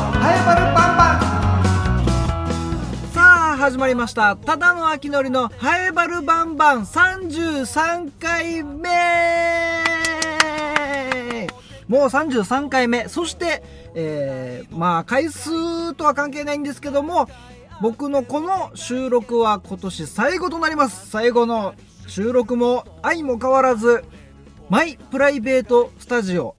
はやばるバンバン。さあ始まりました。ただの秋のりのハエバルバンバン。33回目もう33回目そして、えー、まあ回数とは関係ないんですけども僕のこの収録は今年最後となります。最後の収録も愛も変わらずマイプライベートスタジオ。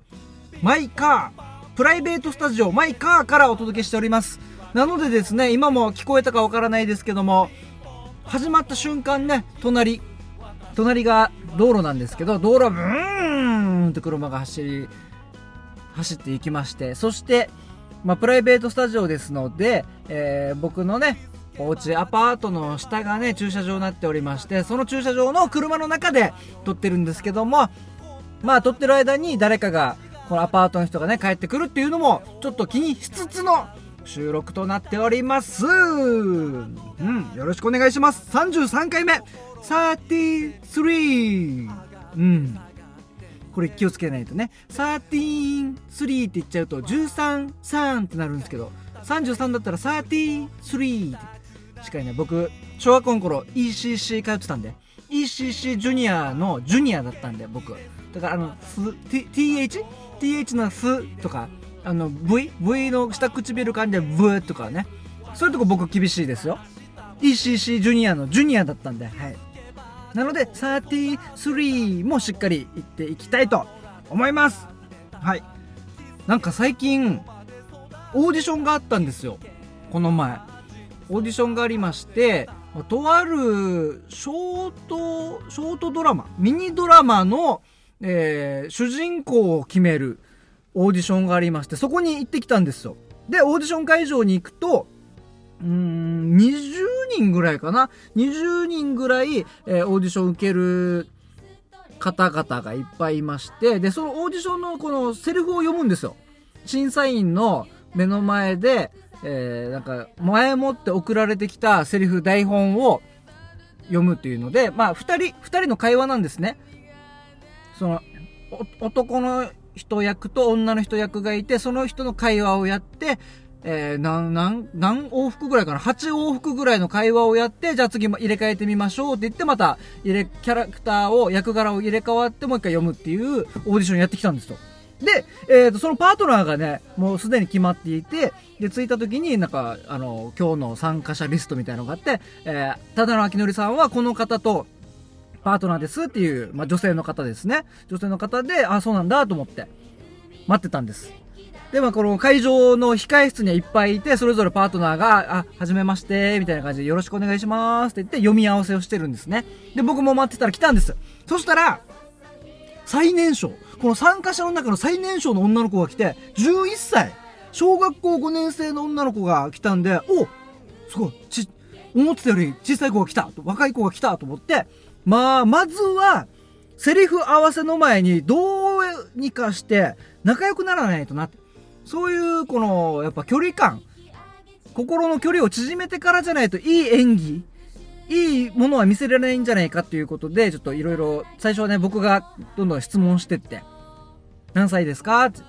マイカー。プライベートスタジオマイカーからお届けしております。なのでですね今も聞こえたかわからないですけども始まった瞬間ね隣隣が道路なんですけど道路はブーンって車が走り走っていきましてそして、まあ、プライベートスタジオですので、えー僕のねお家アパートの下がね駐車場になっておりましてその駐車場の車の中で撮ってるんですけどもまあ撮ってる間に誰かがこのアパートの人がね帰ってくるっていうのもちょっと気にしつつの収録となっております。うんよろしくお願いします。33回目33うんこれ気をつけないとね。133って言っちゃうと133ってなるんですけど33だったら33ってしかりね僕小学校の頃 ECC 通ってたんで ECC ジュニアのジュニアだったんで僕。だからあの TH? TH の「す」とかあの V? V の下唇感じで「ブ」とかね。そういうとこ僕厳しいですよ。ECC ジュニアのジュニアだったんではい。なので33もしっかりいっていきたいと思います。はい。なんか最近オーディションがあったんですよ。この前。オーディションがありましてとあるショートショートドラマミニドラマの、えー主人公を決めるオーディションがありましてそこに行ってきたんですよ。でオーディション会場に行くとうーん20人ぐらいかな？20人ぐらい、えーオーディション受ける方々がいっぱいいましてでそのオーディションのこのセリフを読むんですよ。審査員の目の前で、えーなんか前もって送られてきたセリフ台本を読むっていうのでまあ2人2人の会話なんですね。その男の人役と女の人役がいてその人の会話をやってえー、何、何、何往復ぐらいかな ?8 往復ぐらいの会話をやって、じゃあ次も入れ替えてみましょうって言って、また、入れ、キャラクターを、役柄を入れ替わってもう一回読むっていうオーディションやってきたんですよ。で、えーと、そのパートナーがね、もうすでに決まっていて、で、着いた時になんか、あの、今日の参加者リストみたいなのがあって、えー、ただのあきのりさんはこの方と、パートナーですっていう、まあ、女性の方ですね。女性の方で、あ、そうなんだと思って、待ってたんです。で、まあ、この会場の控え室にはいっぱいいて、それぞれパートナーが、あ、はじめまして、みたいな感じでよろしくお願いしますって言って読み合わせをしてるんですね。で、僕も待ってたら来たんです。そしたら、最年少、この参加者の中の最年少の女の子が来て、11歳、小学校5年生の女の子が来たんで、おすごい、ち、思ってたより小さい子が来たと、若い子が来たと思って、まあ、まずは、セリフ合わせの前にどうにかして仲良くならないとなって。そういう、この、やっぱ距離感、心の距離を縮めてからじゃないといい演技、いいものは見せられないんじゃないかっていうことで、ちょっといろいろ、最初はね、僕がどんどん質問してって、何歳ですかって、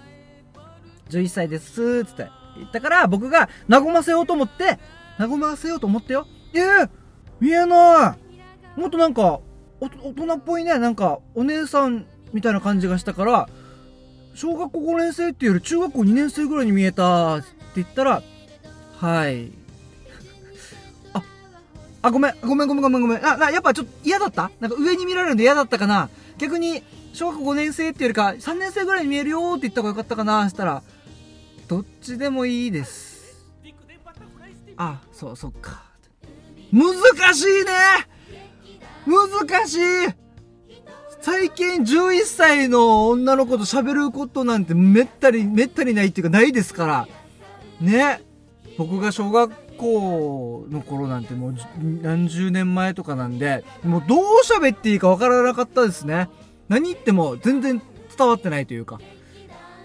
11歳です、つって言ったから、僕が和ませようと思って、和ませようと思ってよ。えー、見えない。もっとなんか、大人っぽいね、なんか、お姉さんみたいな感じがしたから、小学校5年生っていうより中学校2年生ぐらいに見えたって言ったら、はい。あ、あ、ごめん、ごめん、ごめん、ごめん、ごめん。あ、な、やっぱちょっと嫌だった？なんか上に見られるんで嫌だったかな？逆に、小学校5年生っていうよりか、3年生ぐらいに見えるよって言った方がよかったかな？したら、どっちでもいいです。あ、そう、そっか。難しいね難しい最近11歳の女の子と喋ることなんてめったに、めったにないっていうかないですから。ね。僕が小学校の頃なんてもう何十年前とかなんで、もうどう喋っていいかわからなかったですね。何言っても全然伝わってないというか。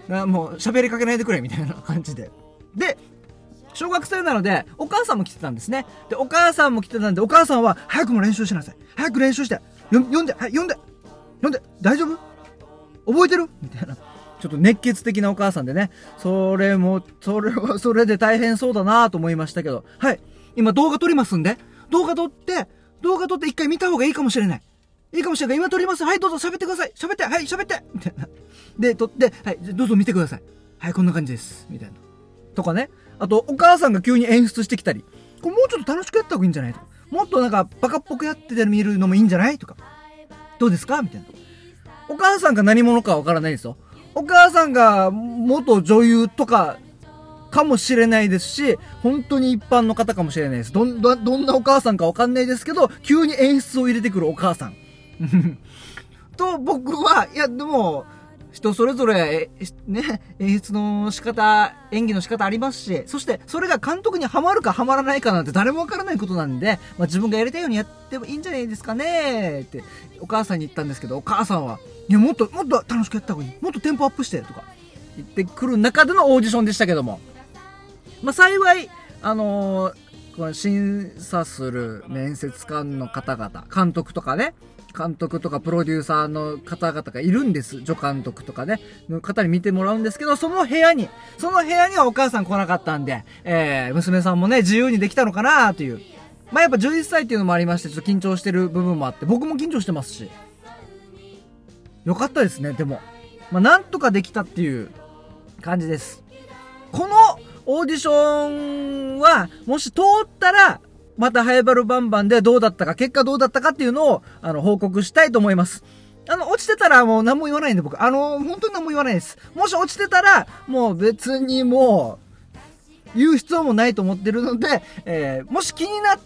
もう喋りかけないでくれみたいな感じで。で、小学生なので、お母さんも来てたんですね。で、お母さんも来てたんで、お母さんは、早くも練習しなさい。早く練習して。よ読んで、はい、読んで。読んで、大丈夫？覚えてる？みたいな。ちょっと熱血的なお母さんでね、それも、それは、それで大変そうだなと思いましたけど、はい。今動画撮りますんで、動画撮って、動画撮って一回見た方がいいかもしれない。いいかもしれない。今撮ります。はい、どうぞ喋ってください。喋って、はい、喋って。みたいな。で、撮って、はい、どうぞ見てください。はい、こんな感じです。みたいな。とかね。あと、お母さんが急に演出してきたり、これもうちょっと楽しくやった方がいいんじゃないとかもっとなんかバカっぽくやってて見るのもいいんじゃないとか。どうですかみたいな。お母さんが何者かわからないですよ。お母さんが元女優とかかもしれないですし、本当に一般の方かもしれないです。どん、ど、どんなお母さんかわかんないですけど、急に演出を入れてくるお母さん。と、僕は、いや、でも、人それぞれ、ね、演出の仕方、演技の仕方ありますし、そしてそれが監督にはまるかはまらないかなんて誰もわからないことなんで、まあ、自分がやりたいようにやってもいいんじゃないですかねってお母さんに言ったんですけど、お母さんは、いや、もっと、もっと楽しくやった方がいい。もっとテンポアップしてとか言ってくる中でのオーディションでしたけども、まあ、幸い、あのー、この審査する面接官の方々、監督とかね、監督とかプロデューサーの方々がいるんです。助監督とかね、の方に見てもらうんですけど、その部屋に、その部屋にはお母さん来なかったんで、えー、娘さんもね、自由にできたのかなという。まあ、やっぱ11歳っていうのもありまして、ちょっと緊張してる部分もあって、僕も緊張してますし。よかったですね、でも。まあ、なんとかできたっていう感じです。このオーディションは、もし通ったら、またハイバルバンバンでどうだったか、結果どうだったかっていうのを、あの、報告したいと思います。あの、落ちてたらもう何も言わないんで僕。あの、本当に何も言わないです。もし落ちてたら、もう別にもう、言う必要もないと思ってるので、えー、もし気になっ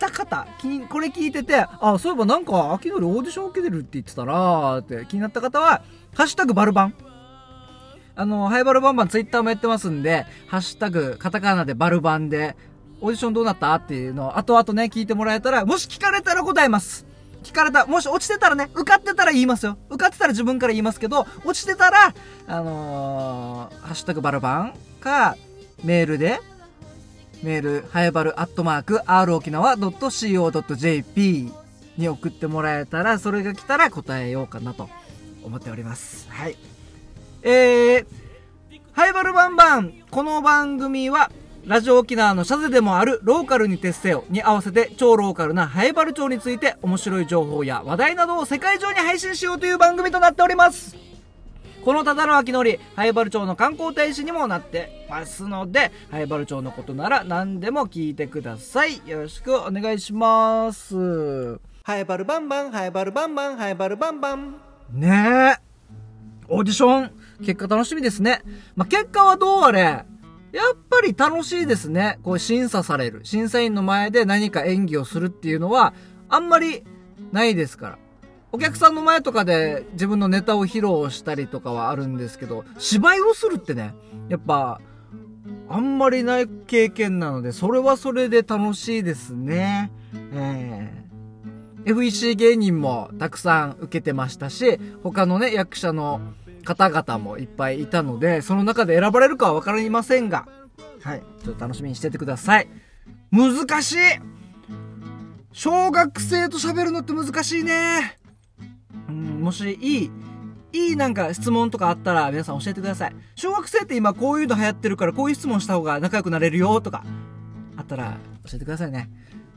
た方、気に、これ聞いてて、あ、そういえばなんか、秋のりオーディション受けてるって言ってたなーって気になった方は、ハッシュタグバルバン。あの、ハイバルバンバンツイッターもやってますんで、ハッシュタグ、カタカナでバルバンで、オーディションどうなった？っていうのを後々ね、聞いてもらえたら、もし聞かれたら答えます。聞かれた、もし落ちてたらね、受かってたら言いますよ。受かってたら自分から言いますけど、落ちてたら、あのー、ハッシュタグバルバンか、メールで、メール、はやばるアットマーク、r 沖縄 .co.jp に送ってもらえたら、それが来たら答えようかなと思っております。はい。えー、はやばるバンバン、この番組は、ラジオ沖縄のシャゼでもあるローカルに徹せよに合わせて超ローカルなハエバル町について面白い情報や話題などを世界中に配信しようという番組となっております。この忠野明則、ハエバル町の観光大使にもなってますので、ハエバル町のことなら何でも聞いてください。よろしくお願いします。ハエバルバンバン、ハエバルバンバン、ハエバルバンバン。ねえ。オーディション、結果楽しみですね。まあ、結果はどうあれ、やっぱり楽しいですね。こう審査される。審査員の前で何か演技をするっていうのは、あんまりないですから。お客さんの前とかで自分のネタを披露したりとかはあるんですけど、芝居をするってね、やっぱ、あんまりない経験なので、それはそれで楽しいですね。えー、FEC 芸人もたくさん受けてましたし、他のね、役者の方々もいっぱいいたので、その中で選ばれるかは分かりませんが、はい、ちょっと楽しみにしててください。難しい小学生と喋るのって難しいね。うん、もしいい、いいなんか質問とかあったら皆さん教えてください。小学生って今こういうの流行ってるからこういう質問した方が仲良くなれるよとか、あったら教えてくださいね。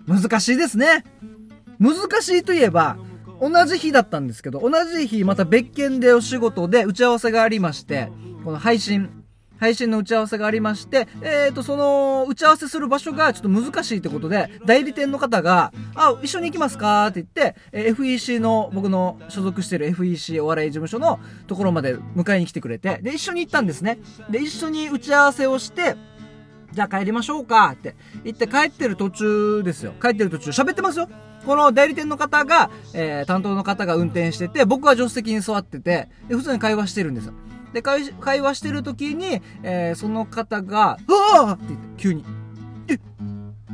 難しいですね。難しいといえば、同じ日だったんですけど、同じ日また別件でお仕事で打ち合わせがありまして、この配信、配信の打ち合わせがありまして、えっ、ー、と、その、打ち合わせする場所がちょっと難しいってことで、代理店の方が、あ、一緒に行きますかって言って、え FEC の、僕の所属してる FEC お笑い事務所のところまで迎えに来てくれて、で、一緒に行ったんですね。で、一緒に打ち合わせをして、じゃあ帰りましょうかって言って帰ってる途中ですよ。帰ってる途中喋ってますよ。この代理店の方が、えー、担当の方が運転してて、僕は助手席に座ってて、で普通に会話してるんですよ。で、会会話してる時に、えー、その方が、うわって言って、急に、え、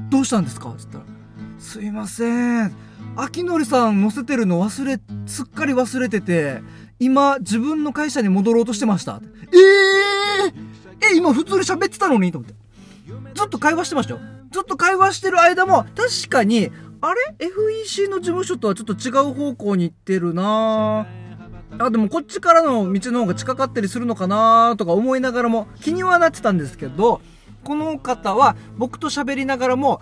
どうしたんですか？って言ったら、すいません。秋のりさん乗せてるの忘れ、すっかり忘れてて、今、自分の会社に戻ろうとしてました。えー、え、今普通に喋ってたのに？と思って。ずっと会話してましたよ。ずっと会話してる間も、確かに、あれ ?FEC の事務所とはちょっと違う方向に行ってるな。あでもこっちからの道の方が近かったりするのかなとか思いながらも気にはなってたんですけどこの方は僕と喋りながらも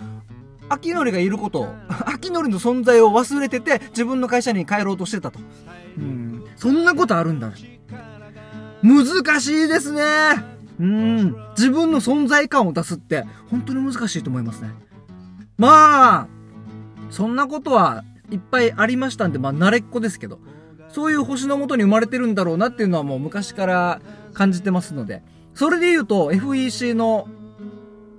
秋のりがいることを 秋のりの存在を忘れてて自分の会社に帰ろうとしてたと。うん。そんなことあるんだ難しいですね。うん。自分の存在感を出すって本当に難しいと思いますね。まあそんなことはいっぱいありましたんでまあ慣れっこですけどそういう星のもとに生まれてるんだろうなっていうのはもう昔から感じてますので、それで言うと FEC の、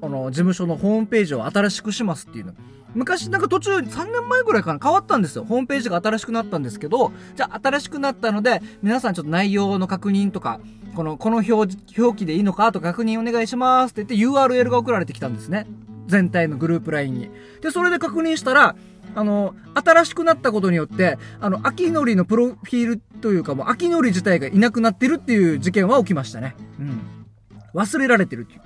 あの、事務所のホームページを新しくしますっていうの。昔なんか途中3年前ぐらいかな変わったんですよ。ホームページが新しくなったんですけど、じゃあ新しくなったので、皆さんちょっと内容の確認とか、この、この表表記でいいのかと確認お願いしますって言って URL が送られてきたんですね。全体のグループ LINE に。で、それで確認したら、あの、新しくなったことによって、あの、秋のりのプロフィールというかもう秋のり自体がいなくなってるっていう事件は起きましたね。うん。忘れられてるっていう。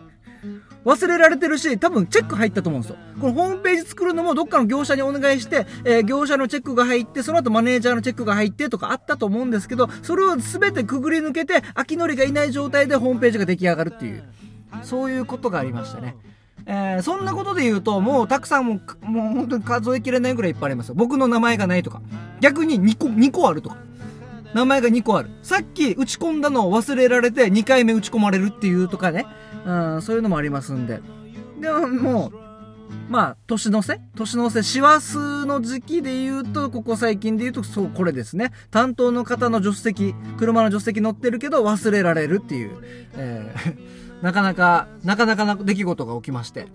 忘れられてるし、多分チェック入ったと思うんですよ。このホームページ作るのもどっかの業者にお願いして、えー、業者のチェックが入って、その後マネージャーのチェックが入ってとかあったと思うんですけど、それを全てくぐり抜けて、秋のりがいない状態でホームページが出来上がるっていう、そういうことがありましたね。えー、そんなことで言うと、もうたくさんもう、もう本当に数えきれないぐらいいっぱいありますよ。僕の名前がないとか。逆に2個、2個あるとか。名前が2個ある。さっき打ち込んだのを忘れられて2回目打ち込まれるっていうとかね。うん、そういうのもありますんで。でももう、まあ、年の瀬？年の瀬、師走の時期で言うと、ここ最近で言うと、そう、これですね。担当の方の助手席、車の助手席乗ってるけど忘れられるっていう。えーなかなか、なかなかな出来事が起きまして。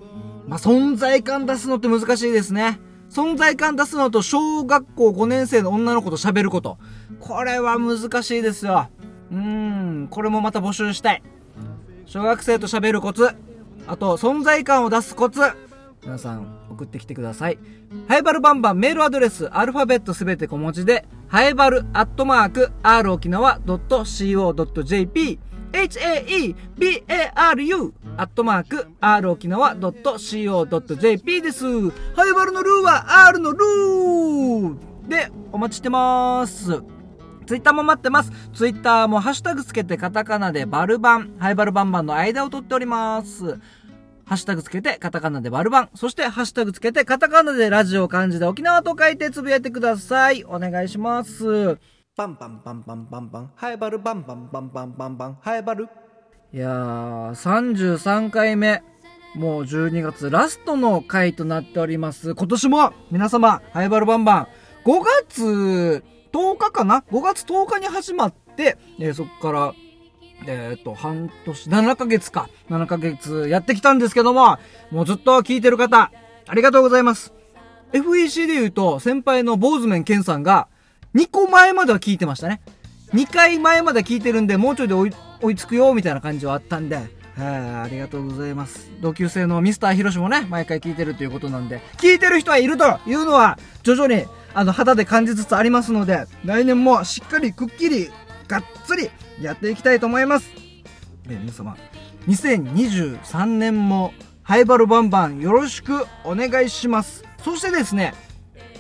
まあ、存在感出すのって難しいですね。存在感出すのと小学校5年生の女の子と喋ること。これは難しいですよ。うーん、これもまた募集したい。小学生と喋るコツ。あと、存在感を出すコツ。皆さん、送ってきてください。ハイバルバンバンメールアドレス、アルファベットすべて小文字で、ハイバルアットマーク、r 沖縄 .co.jp haebaru アットマーク r 沖縄 .co.jp です。ハイバルのルーは R のルーでお待ちしてます。ツイッターも待ってます。ツイッターもハッシュタグつけてカタカナでバルバン、ハイバルバンバンの間を取っております。ハッシュタグつけてカタカナでバルバン、そしてハッシュタグつけてカタカナでラジオ漢字で沖縄と書いてつぶやいてください。お願いします。バンバンバンバンバンバン、ハエバルバンバンバンバンバンバン、ハエバル。いやー、33回目。もう12月ラストの回となっております。今年も皆様、ハエバルバンバン、5月10日かな ?5 月10日に始まって、えー、そこから、えっ、ー、と、半年、7ヶ月か。7ヶ月やってきたんですけども、もうずっと聞いてる方、ありがとうございます。FEC で言うと、先輩の坊主面健さんが、2個前までは聞いてましたね。2回前まで聞いてるんで、もうちょいで追いつくよ、みたいな感じはあったんで、はいありがとうございます。同級生のミスターヒロシもね、毎回聞いてるということなんで、聞いてる人はいるというのは、徐々に、あの、肌で感じつつありますので、来年もしっかりくっきり、がっつり、やっていきたいと思います。え皆様、2023年も、ハイバルバンバンよろしくお願いします。そしてですね、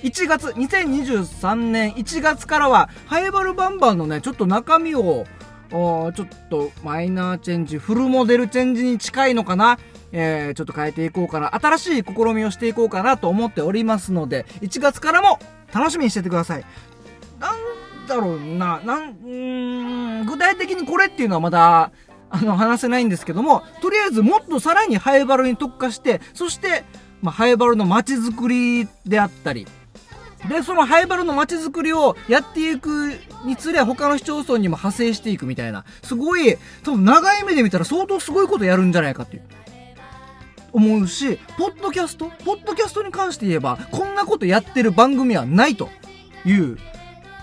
1月、2023年1月からは、ハイバルバンバンのね、ちょっと中身を、ちょっとマイナーチェンジ、フルモデルチェンジに近いのかな？えー、ちょっと変えていこうかな。新しい試みをしていこうかなと思っておりますので、1月からも楽しみにしててください。なんだろうな、なん、うん具体的にこれっていうのはまだ、あの、話せないんですけども、とりあえずもっとさらにハイバルに特化して、そして、まあ、ハイバルの街づくりであったり、で、そのハイバルの街づくりをやっていくにつれ、他の市町村にも派生していくみたいな、すごい、多分長い目で見たら相当すごいことやるんじゃないかっていう。思うし、ポッドキャスト？ポッドキャストに関して言えば、こんなことやってる番組はないという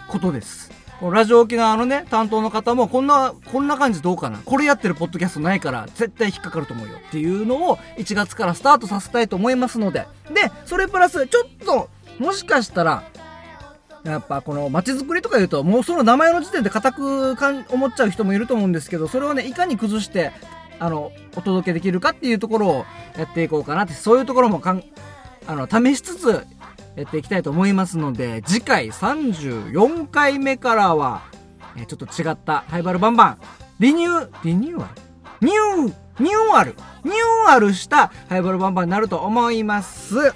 ことです。ラジオ沖縄のね、担当の方も、こんな、こんな感じどうかなこれやってるポッドキャストないから、絶対引っかかると思うよっていうのを、1月からスタートさせたいと思いますので、で、それプラス、ちょっと、もしかしたら、やっぱこの街づくりとか言うと、もうその名前の時点で固くかん思っちゃう人もいると思うんですけど、それをね、いかに崩して、あの、お届けできるかっていうところをやっていこうかなって、そういうところもかん、あの、試しつつやっていきたいと思いますので、次回34回目からは、えちょっと違ったハイバルバンバン。リニューリニューアル？ニューニューアル？ニューアルしたハイバルバンバンになると思います。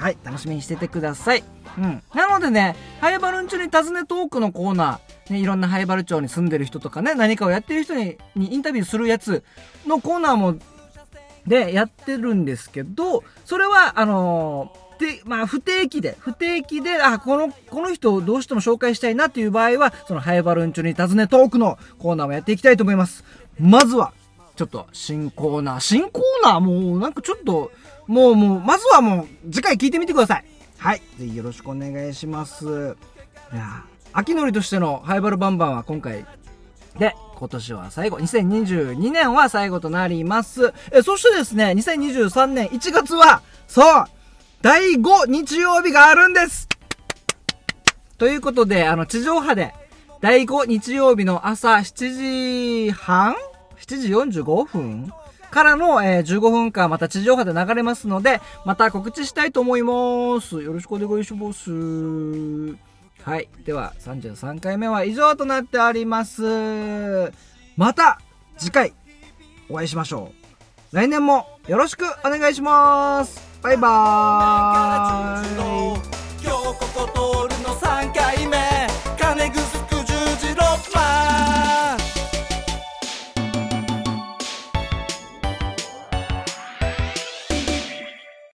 はい楽しみにしててください。うん、なのでね、ハイバルンチョに尋ねトークのコーナー、ね、いろんなハイバル町に住んでる人とかね、何かをやってる人ににインタビューするやつのコーナーも、でやってるんですけど、それは、あのーで、まあ、不定期で、不定期で、あ、この、この人をどうしても紹介したいなっていう場合は、そのハイバルンチョに尋ねトークのコーナーをやっていきたいと思います。まずは、ちょっと新コーナー、新コーナーもうなんかちょっと、もうもう、まずはもう次回聞いてみてください。はい。ぜひよろしくお願いします。いや秋のりとしてのハイバルバンバンは今回で、今年は最後、2022年は最後となります。え、そしてですね、2023年1月は、そう第5日曜日があるんですということで、あの、地上波で、第5日曜日の朝7時半 ?7 時45分からの、えー15分間また地上波で流れますので、また告知したいと思います。よろしくお願いします。はい。では、33回目は以上となっております。また、次回、お会いしましょう。来年もよろしくお願いします。バイバーイ。